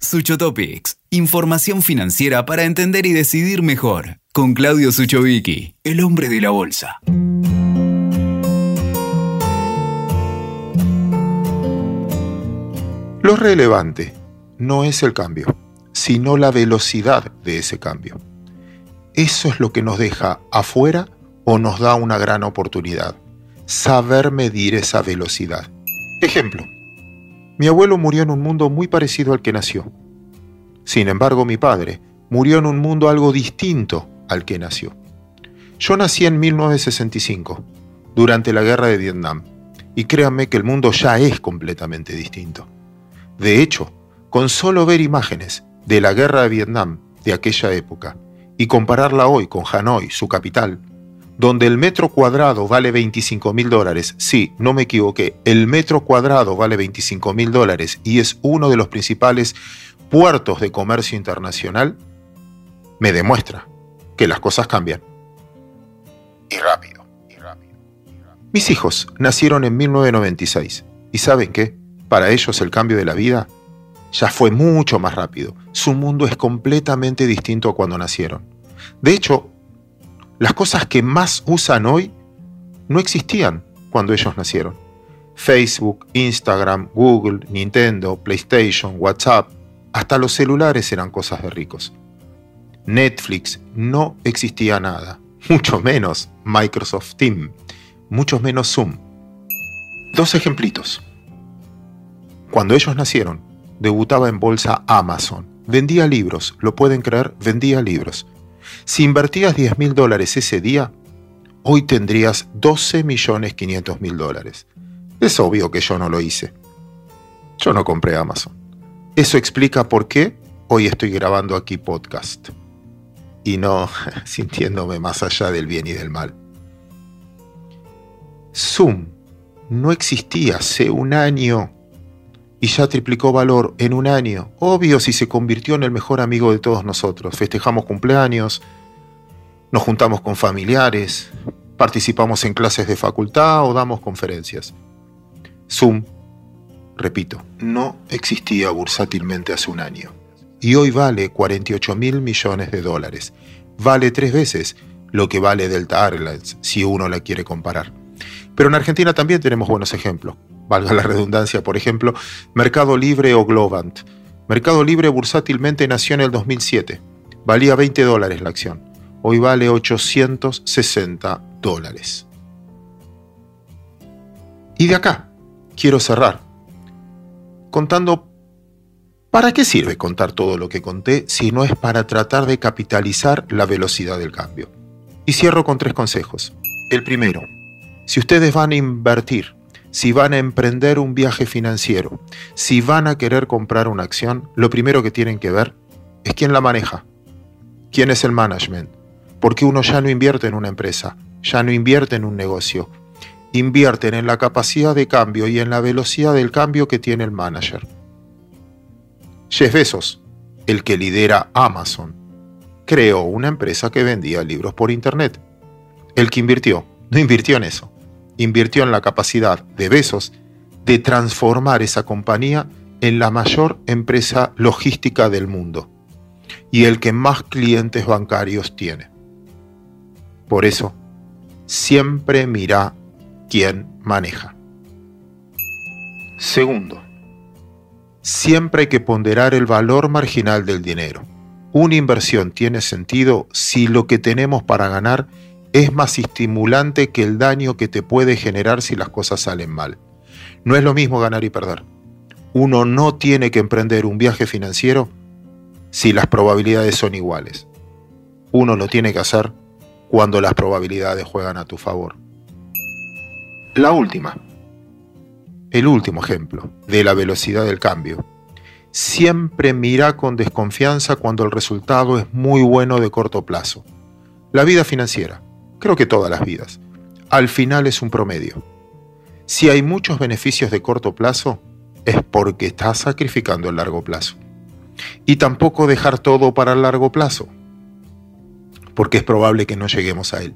Suchotopics, información financiera para entender y decidir mejor. Con Claudio Suchovicki, el hombre de la bolsa. Lo relevante no es el cambio, sino la velocidad de ese cambio. Eso es lo que nos deja afuera o nos da una gran oportunidad. Saber medir esa velocidad. Ejemplo. Mi abuelo murió en un mundo muy parecido al que nació. Sin embargo, mi padre murió en un mundo algo distinto al que nació. Yo nací en 1965, durante la guerra de Vietnam, y créanme que el mundo ya es completamente distinto. De hecho, con solo ver imágenes de la guerra de Vietnam de aquella época y compararla hoy con Hanoi, su capital, donde el metro cuadrado vale 25 mil dólares, sí, no me equivoqué, el metro cuadrado vale 25 mil dólares y es uno de los principales puertos de comercio internacional, me demuestra que las cosas cambian. Y rápido, y rápido. Mis hijos nacieron en 1996 y ¿saben qué? Para ellos el cambio de la vida ya fue mucho más rápido. Su mundo es completamente distinto a cuando nacieron. De hecho, las cosas que más usan hoy no existían cuando ellos nacieron. Facebook, Instagram, Google, Nintendo, PlayStation, WhatsApp, hasta los celulares eran cosas de ricos. Netflix no existía nada, mucho menos Microsoft Team, mucho menos Zoom. Dos ejemplitos. Cuando ellos nacieron, debutaba en bolsa Amazon. Vendía libros, lo pueden creer, vendía libros. Si invertías 10 mil dólares ese día, hoy tendrías 12 millones 500 mil dólares. Es obvio que yo no lo hice. Yo no compré Amazon. Eso explica por qué hoy estoy grabando aquí podcast. Y no sintiéndome más allá del bien y del mal. Zoom no existía hace un año y ya triplicó valor en un año. Obvio si se convirtió en el mejor amigo de todos nosotros. Festejamos cumpleaños, nos juntamos con familiares, participamos en clases de facultad o damos conferencias. Zoom, repito, no existía bursátilmente hace un año. Y hoy vale 48 mil millones de dólares. Vale tres veces lo que vale Delta Airlines, si uno la quiere comparar. Pero en Argentina también tenemos buenos ejemplos valga la redundancia, por ejemplo, Mercado Libre o Globant. Mercado Libre bursátilmente nació en el 2007. Valía 20 dólares la acción. Hoy vale 860 dólares. Y de acá quiero cerrar contando ¿Para qué sirve contar todo lo que conté si no es para tratar de capitalizar la velocidad del cambio? Y cierro con tres consejos. El primero, si ustedes van a invertir si van a emprender un viaje financiero, si van a querer comprar una acción, lo primero que tienen que ver es quién la maneja, quién es el management, porque uno ya no invierte en una empresa, ya no invierte en un negocio, invierten en la capacidad de cambio y en la velocidad del cambio que tiene el manager. Jeff Bezos, el que lidera Amazon, creó una empresa que vendía libros por Internet. El que invirtió, no invirtió en eso invirtió en la capacidad de Besos de transformar esa compañía en la mayor empresa logística del mundo y el que más clientes bancarios tiene. Por eso, siempre mira quién maneja. Segundo, siempre hay que ponderar el valor marginal del dinero. Una inversión tiene sentido si lo que tenemos para ganar es más estimulante que el daño que te puede generar si las cosas salen mal. No es lo mismo ganar y perder. Uno no tiene que emprender un viaje financiero si las probabilidades son iguales. Uno lo tiene que hacer cuando las probabilidades juegan a tu favor. La última, el último ejemplo de la velocidad del cambio. Siempre mira con desconfianza cuando el resultado es muy bueno de corto plazo. La vida financiera creo que todas las vidas. Al final es un promedio. Si hay muchos beneficios de corto plazo, es porque estás sacrificando el largo plazo. Y tampoco dejar todo para el largo plazo, porque es probable que no lleguemos a él.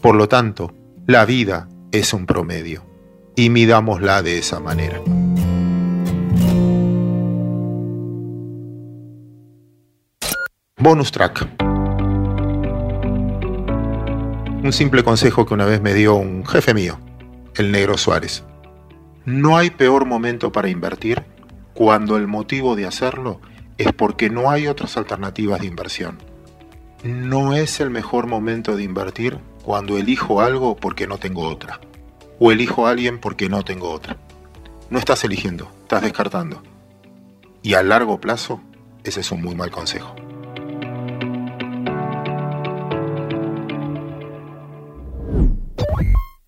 Por lo tanto, la vida es un promedio, y midámosla de esa manera. Bonus track. Un simple consejo que una vez me dio un jefe mío, el negro Suárez. No hay peor momento para invertir cuando el motivo de hacerlo es porque no hay otras alternativas de inversión. No es el mejor momento de invertir cuando elijo algo porque no tengo otra. O elijo a alguien porque no tengo otra. No estás eligiendo, estás descartando. Y a largo plazo, ese es un muy mal consejo.